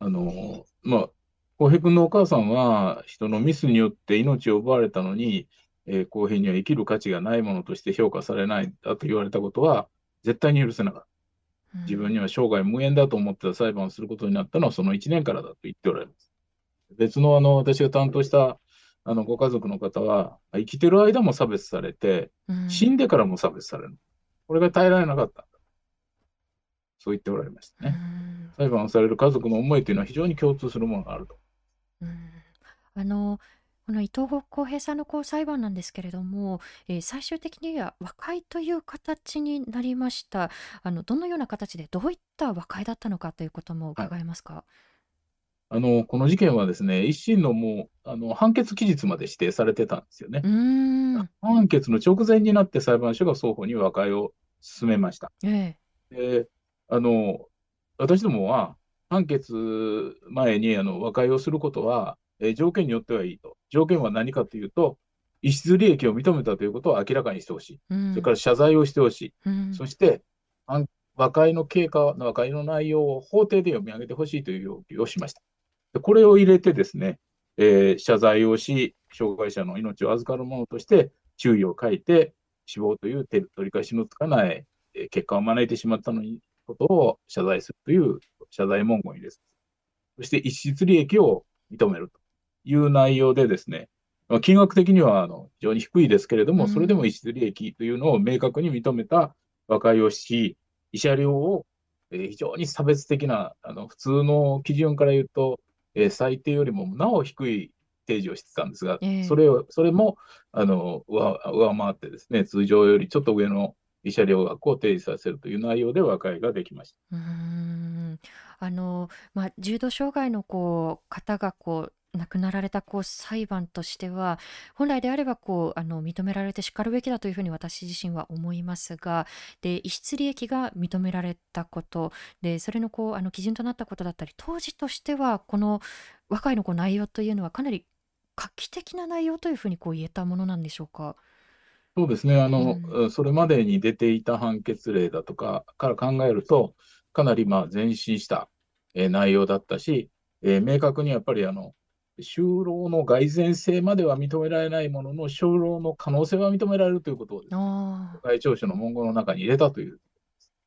あの、まあ、浩平君のお母さんは人のミスによって命を奪われたのに、えー、浩平には生きる価値がないものとして評価されないんだと言われたことは絶対に許せなかった。うん自分には生涯無縁だと思ってた裁判をすることになったのはその1年からだと言っておられます。別のあの私が担当したあのご家族の方は生きてる間も差別されてうん死んでからも差別される。これが耐えられなかったんだ。そう言っておられましたね。うん裁判をされる家族の思いというのは非常に共通するものがあると。うんあのこの伊藤浩平さんのこう裁判なんですけれども、えー最終的には和解という形になりましたあのどのような形でどういった和解だったのかということも伺えますか、あの、この事件はですね、一審のもう、あの、判決期日まで指定されてたんですよねう。ーん判決の直前になって裁判所が双方に和解を進めました。えで、あの、私どもは、判決前にあの和解をすることは、えー条件によってはいいと。条件は何かというと、逸失利益を認めたということを明らかにしてほしい。えうんそれから謝罪をしてほしい。うんそして、判和解の経過、和解の内容を法廷で読み上げてほしいという要求をしました。でこれを入れてですね、えー謝罪をし、障害者の命を預かるものとして注意を書いて、死亡という手取り返しのつかないえー結果を招いてしまったのにことを謝罪するという謝罪文言を入れます。そして逸失利益を認めるという内容でですね、まあ金額的にはあの非常に低いですけれども、うんそれでも逸失利益というのを明確に認めた和解をし、慰謝料を、えー非常に差別的な、あの普通の基準から言うと、えー最低よりもなお低い提示をしてたんですが、ええそれをそれもあの上上回ってですね、通常よりちょっと上の慰謝料額を提示させるという内容で和解ができました。うんあの、まあ、重度障害のこう方がこう亡くなられたこう裁判としては本来であればこうあの認められてしかるべきだというふうに私自身は思いますがで逸失利益が認められたことでそれのこうあの基準となったことだったり当時としてはこの和解のこう内容というのはかなり画期的な内容というふうにこう言えたものなんでしょうか？そうですね、あの、うそれまでに出ていた判決例だとかから考えると、かなりまあ前進した、えー内容だったし、えー明確にやっぱりあの、就労の蓋然性までは認められないものの、就労の可能性は認められるということをね、あー外調書の文言の中に入れたという、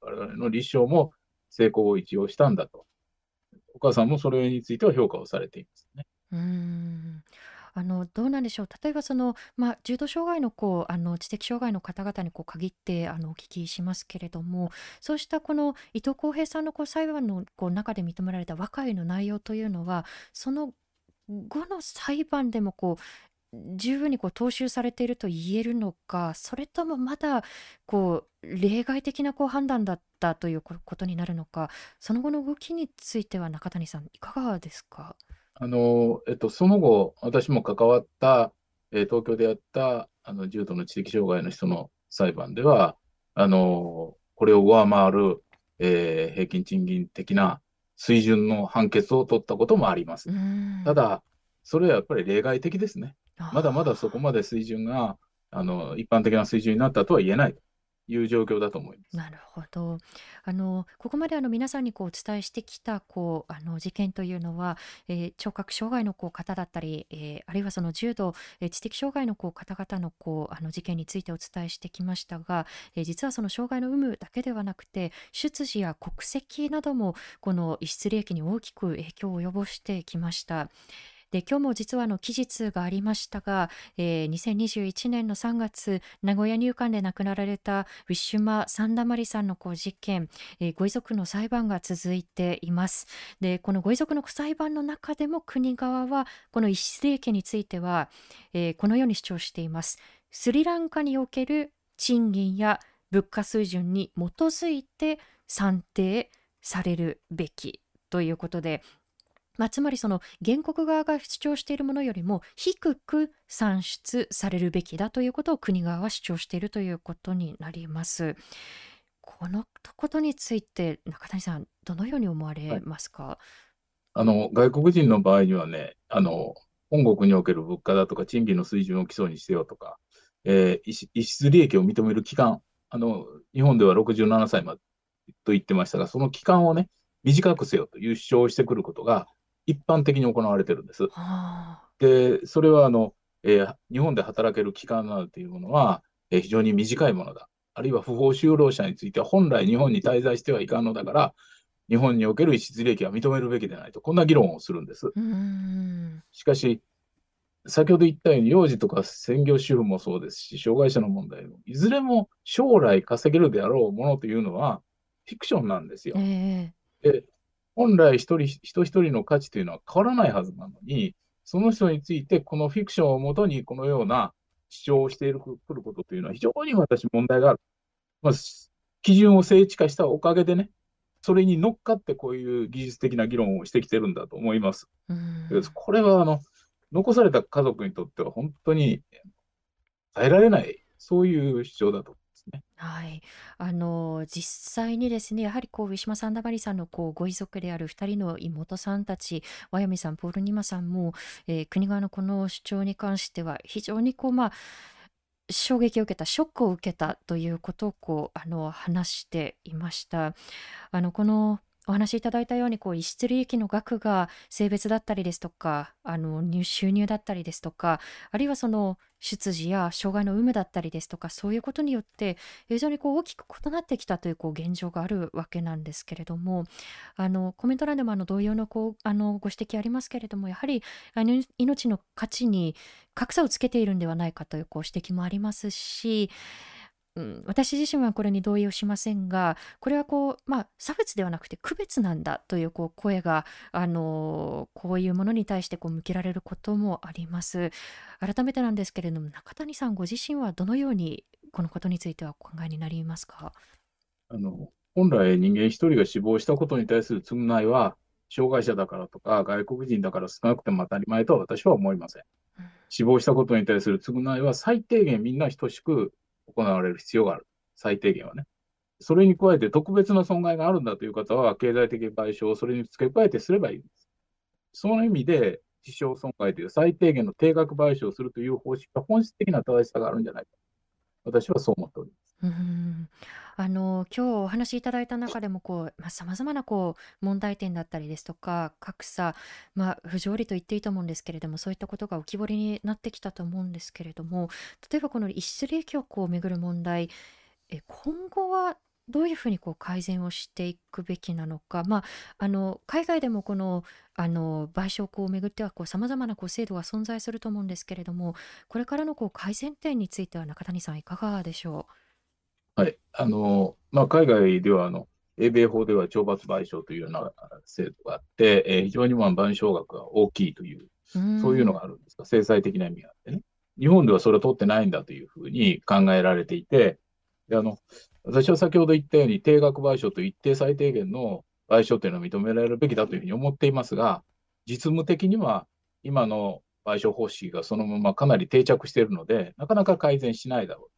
我々の立証も成功を一応したんだと。お母さんもそれについては評価をされていますね。うーんあのどうなんでしょう。例えばその、まあ、重度障害のこうあの知的障害の方々にこう限ってあのお聞きしますけれどもそうしたこの伊藤浩平さんのこう裁判のこう中で認められた和解の内容というのはその後の裁判でもこう十分にこう踏襲されていると言えるのかそれともまだこう例外的なこう判断だったということになるのかその後の動きについては中谷さんいかがですか？あの、えっと、その後、私も関わった、えー東京でやった、あの、重度の知的障害の人の裁判では、あの、これを上回る、えー平均賃金的な水準の判決を取ったこともあります。ただ、それはやっぱり例外的ですね。まだまだそこまで水準が、あの、一般的な水準になったとは言えないという状況だと思います。なるほど。あのここまであの皆さんにこうお伝えしてきたこうあの事件というのは、えー、聴覚障害のこう方だったり、えー、あるいはその重度、えー、知的障害のこう方々のこうあの事件についてお伝えしてきましたが、えー、実はその障害の有無だけではなくて出自や国籍などもこの逸失利益に大きく影響を及ぼしてきました。で今日も実はの期日がありましたが、えー、2021年の3月名古屋入管で亡くなられたウィッシュマ・サンダマリさんのこう事件、えー、ご遺族の裁判が続いています。でこのご遺族の裁判の中でも国側はこの一失利益については、えー、このように主張しています。スリランカにおける賃金や物価水準に基づいて算定されるべきということでまあ、つまりその原告側が主張しているものよりも低く算出されるべきだということを国側は主張しているということになります。このことについて中谷さんどのように思われますか、はい、あの外国人の場合にはねあの本国における物価だとか賃金の水準を基礎にしてよとか、えー、逸失利益を認める期間あの日本では67歳までと言ってましたがその期間をね短くせよという主張をしてくることが一般的に行われてるんです。で、それはあの、えー、日本で働ける期間などというものは、えー、非常に短いものだ。あるいは不法就労者については本来日本に滞在してはいかんのだから、日本における失利益は認めるべきでないと、こんな議論をするんです。しかし、先ほど言ったように、幼児とか専業主婦もそうですし、障害者の問題も、いずれも将来稼げるであろうものというのは、フィクションなんですよ。えー、で本来一人、人一人の価値というのは変わらないはずなのに、その人についてこのフィクションをもとにこのような主張をしているくることというのは非常に私問題がある。まあ、基準を精緻化したおかげでね、それに乗っかってこういう技術的な議論をしてきてるんだと思います。これはあの残された家族にとっては本当に耐えられない、そういう主張だとですね。はい。あの、実際にですね、やはりこう、ウィシュマ・サンダマリさんのこうご遺族である2人の妹さんたち、ワヤミさん、ポール・ニマさんも、えー国側のこの主張に関しては、非常にこう、まあ、衝撃を受けた、ショックを受けたということをこう、あの、話していました。あの、このお話しいただいたようにこう逸失利益の額が性別だったりですとかあの収入だったりですとかあるいはその出自や障害の有無だったりですとかそういうことによって非常にこう大きく異なってきたというこう現状があるわけなんですけれどもあのコメント欄でもあの同様のこうあのご指摘ありますけれどもやはりあの命の価値に格差をつけているんではないかというこう指摘もありますしうん、私自身はこれに同意をしませんがこれはこう、まあ、差別ではなくて区別なんだというこう声が、あのこういうものに対してこう向けられることもあります。改めてなんですけれども中谷さんご自身はどのようにこのことについてはお考えになりますか？あの本来人間一人が死亡したことに対する償いは障害者だからとか外国人だから少なくても当たり前とは私は思いません。死亡したことに対する償いは最低限みんな等しく行われる必要がある。最低限はね。それに加えて特別な損害があるんだという方は、経済的賠償をそれに付け加えてすればいいんです。その意味で、自傷損害という最低限の定額賠償をするという方式が本質的な正しさがあるんじゃないか。私はそう思っております。あの今日お話しいただいた中でもこう、まあ、様々なこう問題点だったりですとか格差、ま、不条理と言っていいと思うんですけれどもそういったことが浮き彫りになってきたと思うんですけれども例えばこの一種利益をめぐる問題え今後はどういうふうにこう改善をしていくべきなのか、まあ、あの海外でもこのあの賠償をめぐってはさまざまなこう制度が存在すると思うんですけれどもこれからのこう改善点については中谷さんいかがでしょう？はいあのまあ、海外ではあの英米法では懲罰賠償というような制度があって、えー、非常にまあ賠償額が大きいという、そういうのがあるんですが、制裁的な意味があってね。日本ではそれを取ってないんだというふうに考えられていて、であの私は先ほど言ったように、定額賠償と一定最低限の賠償というのは認められるべきだというふうに思っていますが、実務的には今の賠償方式がそのままかなり定着しているので、なかなか改善しないだろ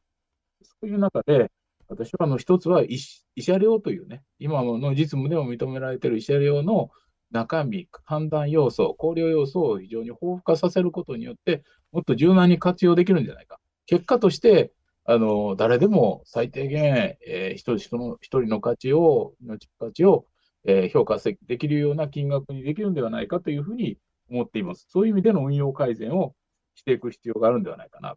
う。そういう中で、私はあの一つは慰謝料というね、今の実務でも認められている慰謝料の中身、判断要素、考慮要素を非常に豊富化させることによって、もっと柔軟に活用できるんじゃないか。結果として、あの、誰でも最低限、えー、一人の、一人の価値を、命の価値を、えー、評価できるような金額にできるんではないかというふうに思っています。そういう意味での運用改善をしていく必要があるんではないかな。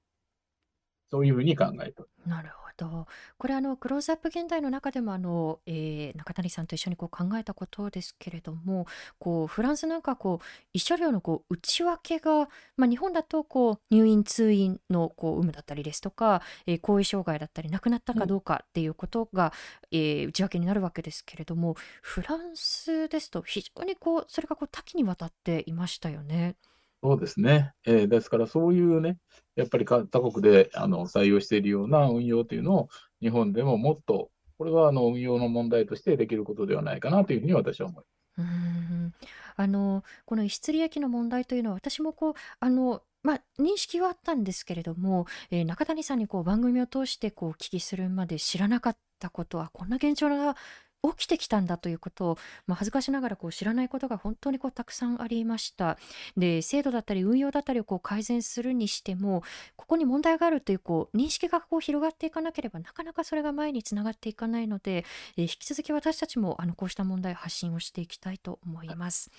そういうふうに考えております。なるほど。これあのクローズアップ現代の中でもあの、えー、中谷さんと一緒にこう考えたことですけれども、こうフランスなんかこう慰謝料のこう内訳が、まあ、日本だとこう入院通院のこう有無だったりですとか、えー、後遺障害だったり亡くなったかどうかっていうことが、うん、えー、内訳になるわけですけれども、フランスですと非常にこうそれがこう多岐にわたっていましたよね。そうですね。えー、ですから、そういうね、やっぱり他国であの採用しているような運用というのを、日本でももっと、これはあの運用の問題としてできることではないかなというふうに私は思います。うんあのこの逸失利益の問題というのは私もこうあのまあ、認識はあったんですけれども、えー、中谷さんにこう番組を通してこうお聞きするまで知らなかったことはこんな現状が起きてきたんだということを、まあ、恥ずかしながらこう知らないことが本当にこうたくさんありました。で制度だったり運用だったりをこう改善するにしてもここに問題があるというこう認識がこう広がっていかなければなかなかそれが前につながっていかないので、えー、引き続き私たちもあのこうした問題発信をしていきたいと思います。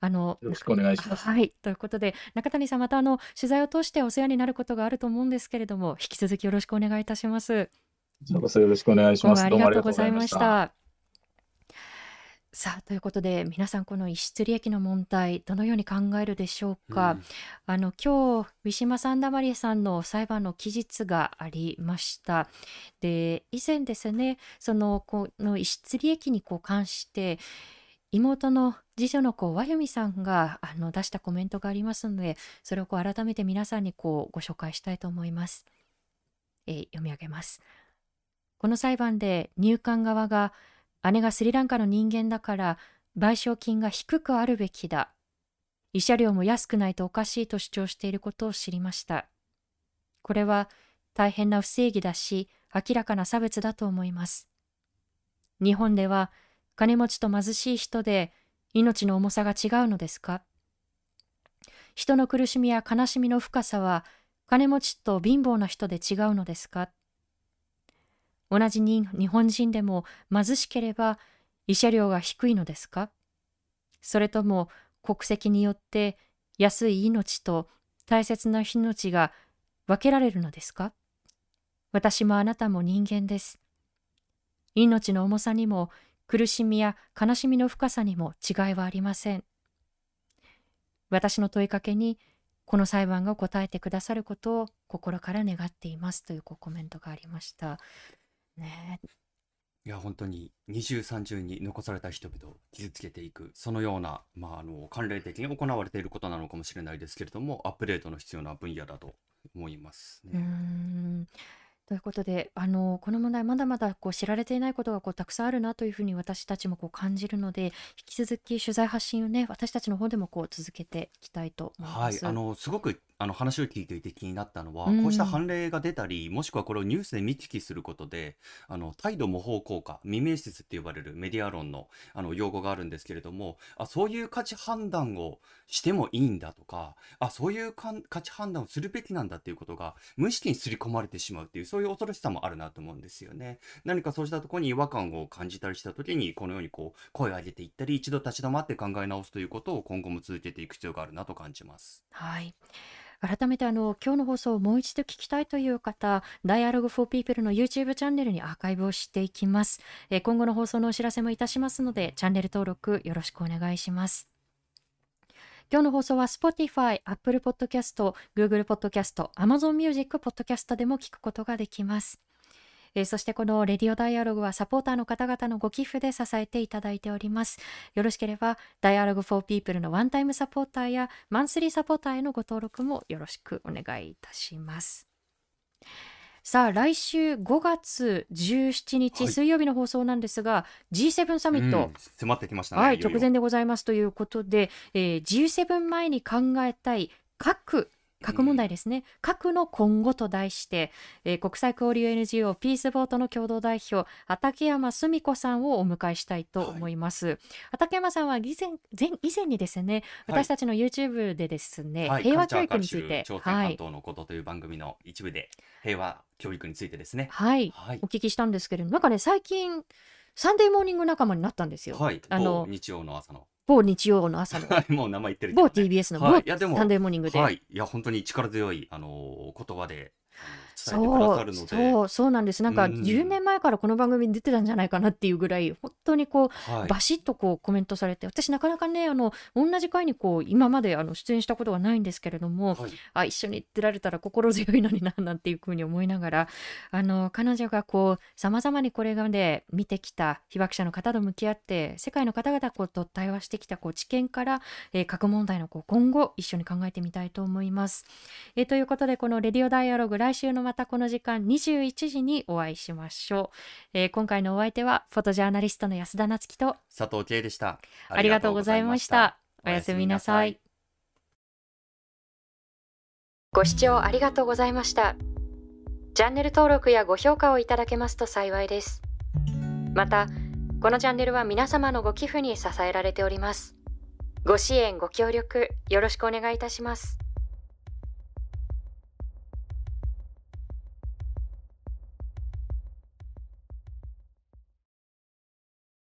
あのよろしくお願いします。はい、ということで中谷さんまたあの取材を通してお世話になることがあると思うんですけれども引き続きよろしくお願いいたします。そこそよろしくお願いします。ありがとうございました。さあということで皆さんこの逸失利益の問題どのように考えるでしょうか、うん、あの今日ウィシュマ・サンダマリエさんの裁判の期日がありました。で以前ですねそのこの逸失利益にこう関して妹の次女の子和由美さんがあの出したコメントがありますのでそれをこう改めて皆さんにこうご紹介したいと思います、えー、読み上げますこの裁判で入管側が姉がスリランカの人間だから賠償金が低くあるべきだ。慰謝料も安くないとおかしいと主張していることを知りました。これは大変な不正義だし、明らかな差別だと思います。日本では金持ちと貧しい人で命の重さが違うのですか？人の苦しみや悲しみの深さは金持ちと貧乏な人で違うのですか？同じに日本人でも貧しければ慰謝料が低いのですか？それとも国籍によって安い命と大切な命が分けられるのですか？私もあなたも人間です。命の重さにも苦しみや悲しみの深さにも違いはありません。私の問いかけにこの裁判が答えてくださることを心から願っていますというコメントがありました。ねいや、本当に二重三重に残された人々を傷つけていく、そのような、まあ、あの、慣例的に行われていることなのかもしれないですけれども、アップデートの必要な分野だと思いますうね。んということで、あの、この問題まだまだこう知られていないことがこうたくさんあるなというふうに私たちもこう感じるので、引き続き取材発信をね、私たちの方でもこう続けていきたいと思いはい、あの、すごくあの話を聞いていて気になったのは、こうした判例が出たり、もしくはこれをニュースで見聞きすることで、あの態度模倣効果、未明説って呼ばれるメディア論のあの用語があるんですけれども、あそういう価値判断をしてもいいんだとか、あそういうかん価値判断をするべきなんだっていうことが無意識に刷り込まれてしまうっていう、そういう恐ろしさもあるなと思うんですよね。何かそうしたところに違和感を感じたりしたときに、このようにこう声を上げていったり、一度立ち止まって考え直すということを今後も続けていく必要があるなと感じます。はい改めてあの今日の放送をもう一度聞きたいという方、Dialogue for People の YouTube チャンネルにアーカイブをしていきます。え今後の放送のお知らせもいたしますので、チャンネル登録よろしくお願いします。今日の放送は Spotify、Apple Podcast、Google Podcast、Amazon Music Podcast でも聞くことができます。えー、そしてこのレディオダイアログはサポーターの方々のご寄付で支えていただいております。よろしければ、ダイアログフォーピープルのワンタイムサポーターやマンスリーサポーターへのご登録もよろしくお願いいたします。さあ来週5月17日、水曜日の放送なんですが G7 サミット、迫ってきましたね、はい、直前でございますということで、えー、G7 前に考えたい核核問題ですね、核の今後と題して、えー国際交流 NGO ピースボートの共同代表畠山澄子さんをお迎えしたいと思います、畠山さんは以前前以前にですねはい私たちの YouTube でですね、はい、平和教育についてはい、半島のことという番組の一部で平和教育についてですね。はい、はいお。聞きしたんですけれどなんかね最近サンデーモーニング仲間になったんですよ、はい。あの某日曜の朝の。某日曜の朝のはいもう名前言ってるけど、某ね。TBS の某はいサンデーモーニングで、はい。いや、本当に力強い、あのー言葉で、伝えてくそうださるので。そうそうなんですなんかうん10年前からこの番組に出てたんじゃないかなっていうぐらい本当にこうはい。バシッとこうコメントされて私なかなかねあの同じ回にこう今まであの出演したことがないんですけれどもはいあ一緒に出られたら心強いのにななんていうふうに思いながらあの彼女がこうさまざまにこれまで見てきた被爆者の方と向き合って世界の方々こうと対話してきたこう知見から、えー核問題のこう今後一緒に考えてみたいと思います。えーということでこの「レディオダイアログ」来週のまたこの時間21時にお会いしましょう。えー今回のお相手はフォトジャーナリストの安田なつきと佐藤圭でした。ありがとうございました。おやすみなさい。ご視聴ありがとうございました。チャンネル登録やご評価をいただけますと幸いです。また、このチャンネルは皆様のご寄付に支えられております。ご支援、ご協力、よろしくお願いいたします。